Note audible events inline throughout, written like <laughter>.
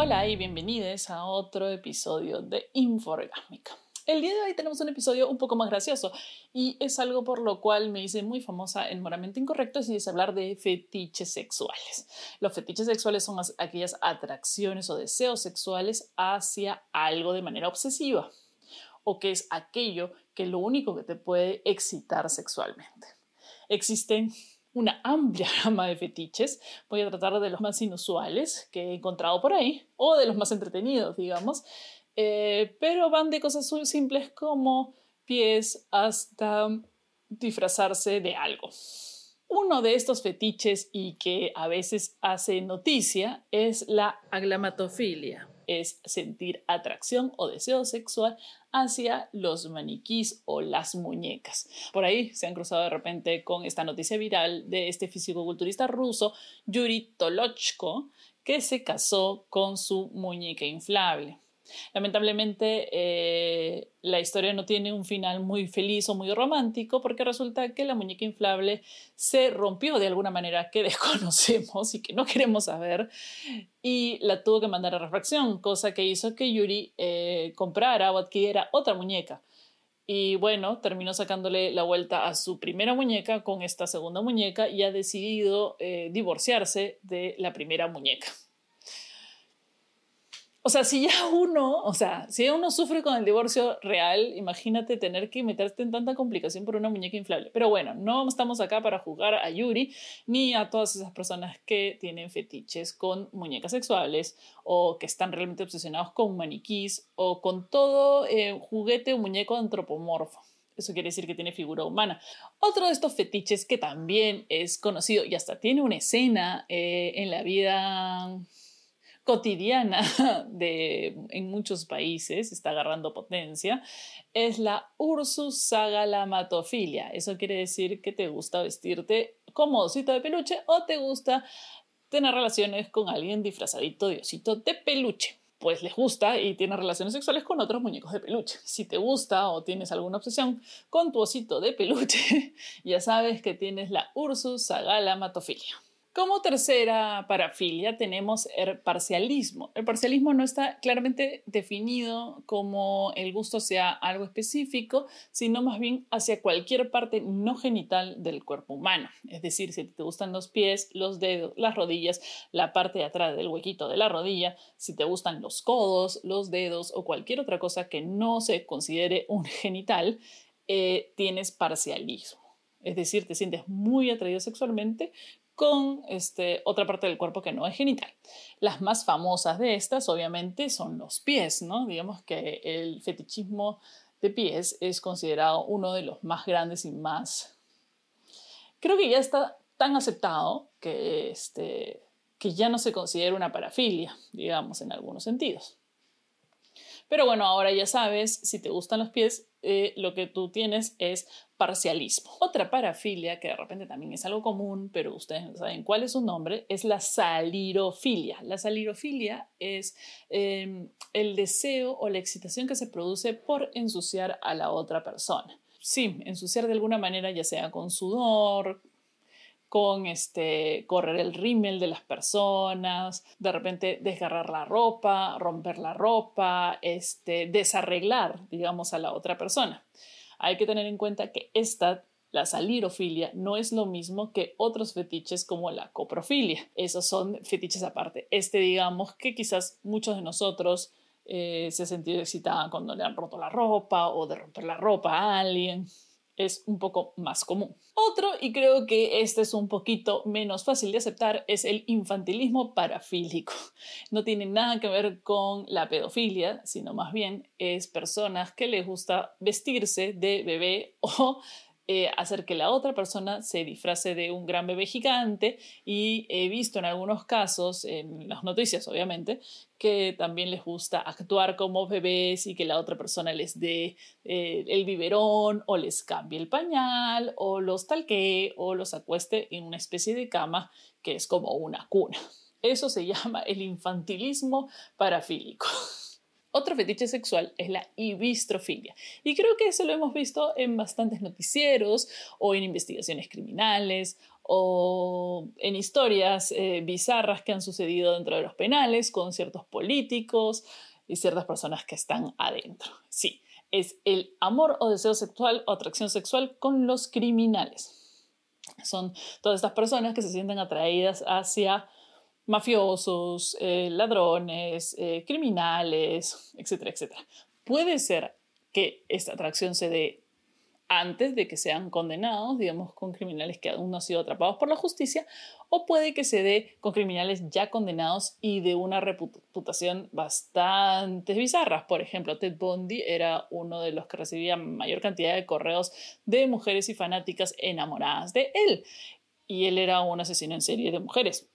Hola y bienvenidos a otro episodio de Inforgásmica. El día de hoy tenemos un episodio un poco más gracioso y es algo por lo cual me hice muy famosa en Moramente Incorrecto y es hablar de fetiches sexuales. Los fetiches sexuales son aquellas atracciones o deseos sexuales hacia algo de manera obsesiva o que es aquello que lo único que te puede excitar sexualmente. Existen una amplia <laughs> gama de fetiches. Voy a tratar de los más inusuales que he encontrado por ahí o de los más entretenidos, digamos. Eh, pero van de cosas muy simples como pies hasta disfrazarse de algo. Uno de estos fetiches y que a veces hace noticia es la aglamatofilia, es sentir atracción o deseo sexual hacia los maniquís o las muñecas. Por ahí se han cruzado de repente con esta noticia viral de este fisicoculturista ruso, Yuri Tolochko, que se casó con su muñeca inflable. Lamentablemente, eh, la historia no tiene un final muy feliz o muy romántico porque resulta que la muñeca inflable se rompió de alguna manera que <laughs> desconocemos y que no queremos saber y la tuvo que mandar a refracción, cosa que hizo que Yuri eh, comprara o adquiriera otra muñeca. Y bueno, terminó sacándole la vuelta a su primera muñeca con esta segunda muñeca y ha decidido eh, divorciarse de la primera muñeca. O sea, si ya uno, o sea, si uno sufre con el divorcio real, imagínate tener que meterte en tanta complicación por una muñeca inflable. Pero bueno, no estamos acá para juzgar a Yuri ni a todas esas personas que tienen fetiches con muñecas sexuales o que están realmente obsesionados con maniquís o con todo eh, juguete o muñeco antropomorfo. Eso quiere decir que tiene figura humana. Otro de estos fetiches que también es conocido y hasta tiene una escena eh, en la vida cotidiana <laughs> de, en muchos países, está agarrando potencia, es la Ursus sagalamatofilia. Eso quiere decir que te gusta vestirte como osito de peluche o te gusta tener relaciones con alguien disfrazadito de osito de peluche. Pues les gusta y tiene relaciones sexuales con otros muñecos de peluche. Si te gusta o tienes alguna obsesión con tu osito de peluche, <laughs> ya sabes que tienes la Ursus sagalamatofilia. Como tercera parafilia tenemos el parcialismo. El parcialismo no está claramente definido como el gusto sea algo específico, sino más bien hacia cualquier parte no genital del cuerpo humano. Es decir, si te gustan los pies, los dedos, las rodillas, la parte de atrás del huequito de la rodilla, si te gustan los codos, los dedos o cualquier otra cosa que no se considere un genital, eh, tienes parcialismo. Es decir, te sientes muy atraído sexualmente, con este, otra parte del cuerpo que no es genital. Las más famosas de estas, obviamente, son los pies, ¿no? Digamos que el fetichismo de pies es considerado uno de los más grandes y más... Creo que ya está tan aceptado que, este, que ya no se considera una parafilia, digamos, en algunos sentidos. Pero bueno, ahora ya sabes, si te gustan los pies, eh, lo que tú tienes es parcialismo. Otra parafilia, que de repente también es algo común, pero ustedes no saben cuál es su nombre, es la salirofilia. La salirofilia es em, el deseo o la excitación que se produce por ensuciar a la otra persona. Sí, ensuciar de alguna manera, ya sea con sudor, con este, correr el rímel de las personas, de repente desgarrar la ropa, romper la ropa, este, desarreglar, digamos, a la otra persona. Hay que tener en cuenta que esta la salirofilia no es lo mismo que otros fetiches como la coprofilia. Esos son fetiches aparte. Este, digamos que quizás muchos de nosotros eh, se han sentido excitados cuando le han roto la ropa o de romper la ropa a alguien es un poco más común. Otro, y creo que este es un poquito menos fácil de aceptar, es el infantilismo parafílico. <laughs> No tiene nada que ver con la pedofilia, sino más bien es personas que les gusta vestirse de bebé o eh, hacer que la otra persona se disfrace de un gran bebé gigante y he visto en algunos casos, en las noticias obviamente, que también les gusta actuar como bebés y que la otra persona les dé eh, el biberón o les cambie el pañal o los talque o los acueste en una especie de cama que es como una cuna. Eso se <laughs> llama el infantilismo parafílico. Otro fetiche sexual es la ibistrofilia. Y creo que eso lo hemos visto en bastantes noticieros o en investigaciones criminales o en historias eh, bizarras que han sucedido dentro de los penales con ciertos políticos y ciertas personas que están adentro. Sí, es el amor o deseo sexual o atracción sexual con los criminales. Son todas estas personas que se sienten atraídas hacia mafiosos, eh, ladrones, eh, criminales, etcétera, etcétera. Puede ser que esta atracción se dé antes de que sean condenados, digamos, con criminales que aún no han sido atrapados por la justicia, o puede que se dé con criminales ya condenados y de una reputación bastante bizarra. Por ejemplo, Ted Bundy era uno de los que recibía mayor cantidad de correos de mujeres y fanáticas enamoradas de él. Y él era un asesino en serie de mujeres.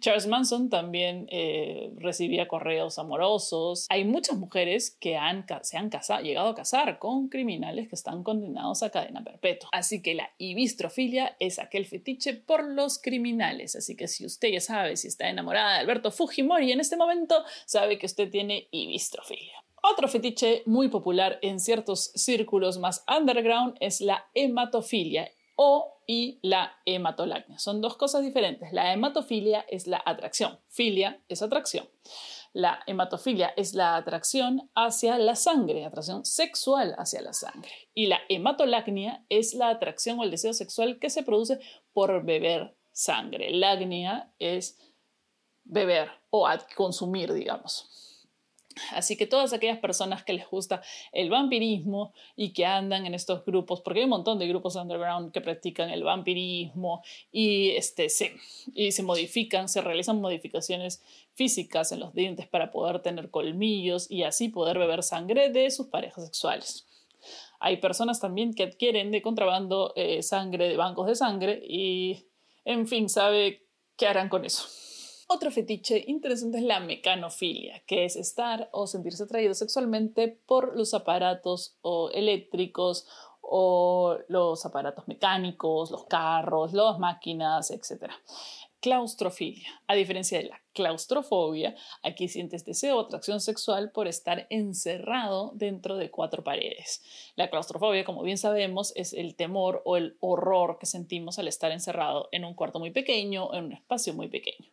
Charles Manson también eh, recibía correos amorosos. Hay muchas mujeres que han, se han casado, llegado a casar con criminales que están condenados a cadena perpetua. Así que la ibistrofilia es aquel fetiche por los criminales. Así que si usted ya sabe si está enamorada de Alberto Fujimori en este momento, sabe que usted tiene ibistrofilia. Otro fetiche muy popular en ciertos círculos más underground es la hematofilia o y la hematolacnia. Son dos cosas diferentes. La hematofilia es la atracción, filia es atracción. La hematofilia es la atracción hacia la sangre, atracción sexual hacia la sangre. Y la hematolacnia es la atracción o el deseo sexual que se produce por beber sangre. Lagnia es beber o consumir, digamos. Así que todas aquellas personas que les gusta el vampirismo y que andan en estos grupos, porque hay un montón de grupos underground que practican el vampirismo y, este, se, y se modifican, se realizan modificaciones físicas en los dientes para poder tener colmillos y así poder beber sangre de sus parejas sexuales. Hay personas también que adquieren de contrabando eh, sangre de bancos de sangre y, en fin, sabe qué harán con eso. Otro fetiche interesante es la mecanofilia, que es estar o sentirse atraído sexualmente por los aparatos o eléctricos o los aparatos mecánicos, los carros, las máquinas, etc. Claustrofilia. A diferencia de la claustrofobia, aquí sientes deseo o atracción sexual por estar encerrado dentro de cuatro paredes. La claustrofobia, como bien sabemos, es el temor o el horror que sentimos al estar encerrado en un cuarto muy pequeño, en un espacio muy pequeño.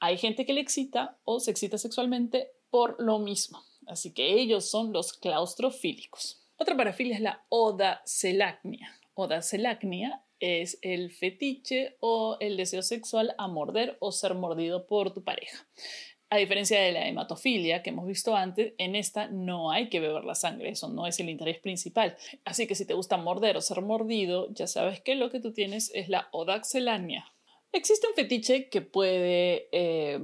Hay gente que le excita o se excita sexualmente por lo mismo. Así que ellos son los claustrofílicos. Otra parafilia es la odacelacnia. Odacelacnia es el fetiche o el deseo sexual a morder o ser mordido por tu pareja. A diferencia de la hematofilia que hemos visto antes, en esta no hay que beber la sangre, eso no es el interés principal. Así que si te gusta morder o ser mordido, ya sabes que lo que tú tienes es la odacelacnia Existe un fetiche que puede eh,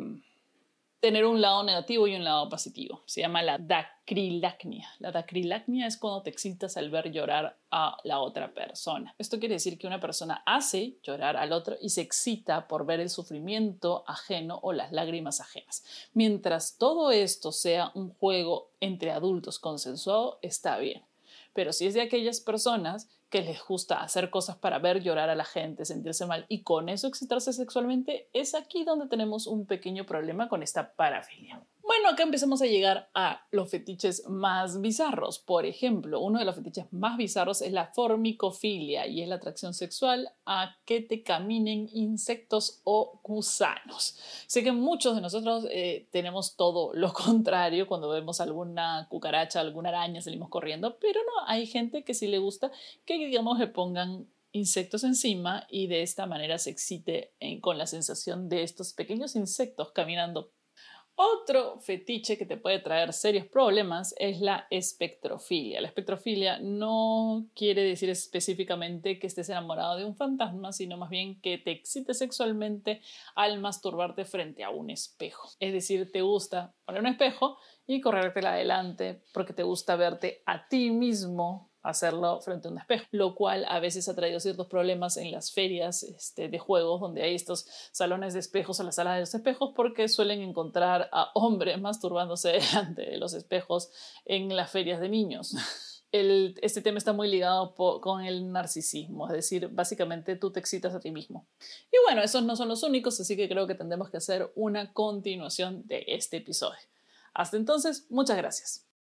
tener un lado negativo y un lado positivo. Se llama la dacrilacnia. La dacrilacnia es cuando te excitas al ver llorar a la otra persona. Esto quiere decir que una persona hace llorar al otro y se excita por ver el sufrimiento ajeno o las lágrimas ajenas. Mientras todo esto sea un juego entre adultos consensuado, está bien. Pero si es de aquellas personas que les gusta hacer cosas para ver llorar a la gente, sentirse mal y con eso excitarse sexualmente, es aquí donde tenemos un pequeño problema con esta parafilia. Bueno, acá empezamos a llegar a los fetiches más bizarros. Por ejemplo, uno de los fetiches más bizarros es la formicofilia y es la atracción sexual a que te caminen insectos o gusanos. Sé que muchos de nosotros eh, tenemos todo lo <laughs> contrario cuando vemos alguna cucaracha, alguna araña, salimos corriendo, pero no, hay gente que sí le gusta que, digamos, le pongan insectos encima y de esta manera se excite con la sensación de estos pequeños insectos caminando otro fetiche que te puede traer serios problemas es la espectrofilia. La espectrofilia no quiere decir específicamente que estés enamorado de un fantasma, sino más bien que te excites sexualmente al masturbarte frente a un espejo. Es decir, te gusta poner un espejo y corrértela adelante porque te gusta verte a ti mismo hacerlo frente a un espejo, lo cual a veces ha traído ciertos problemas en las ferias este, de juegos donde hay estos salones de espejos o la sala de los espejos porque suelen encontrar a hombres masturbándose <laughs> delante de los espejos en las ferias de niños. este tema está muy ligado con el narcisismo, es decir, básicamente tú te excitas a ti mismo. Y bueno, esos no son los únicos, así que creo que tendremos que hacer una continuación de este episodio. Hasta entonces, muchas gracias.